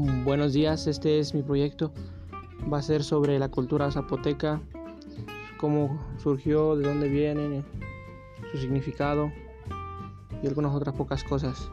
Buenos días, este es mi proyecto. Va a ser sobre la cultura zapoteca, cómo surgió, de dónde viene, su significado y algunas otras pocas cosas.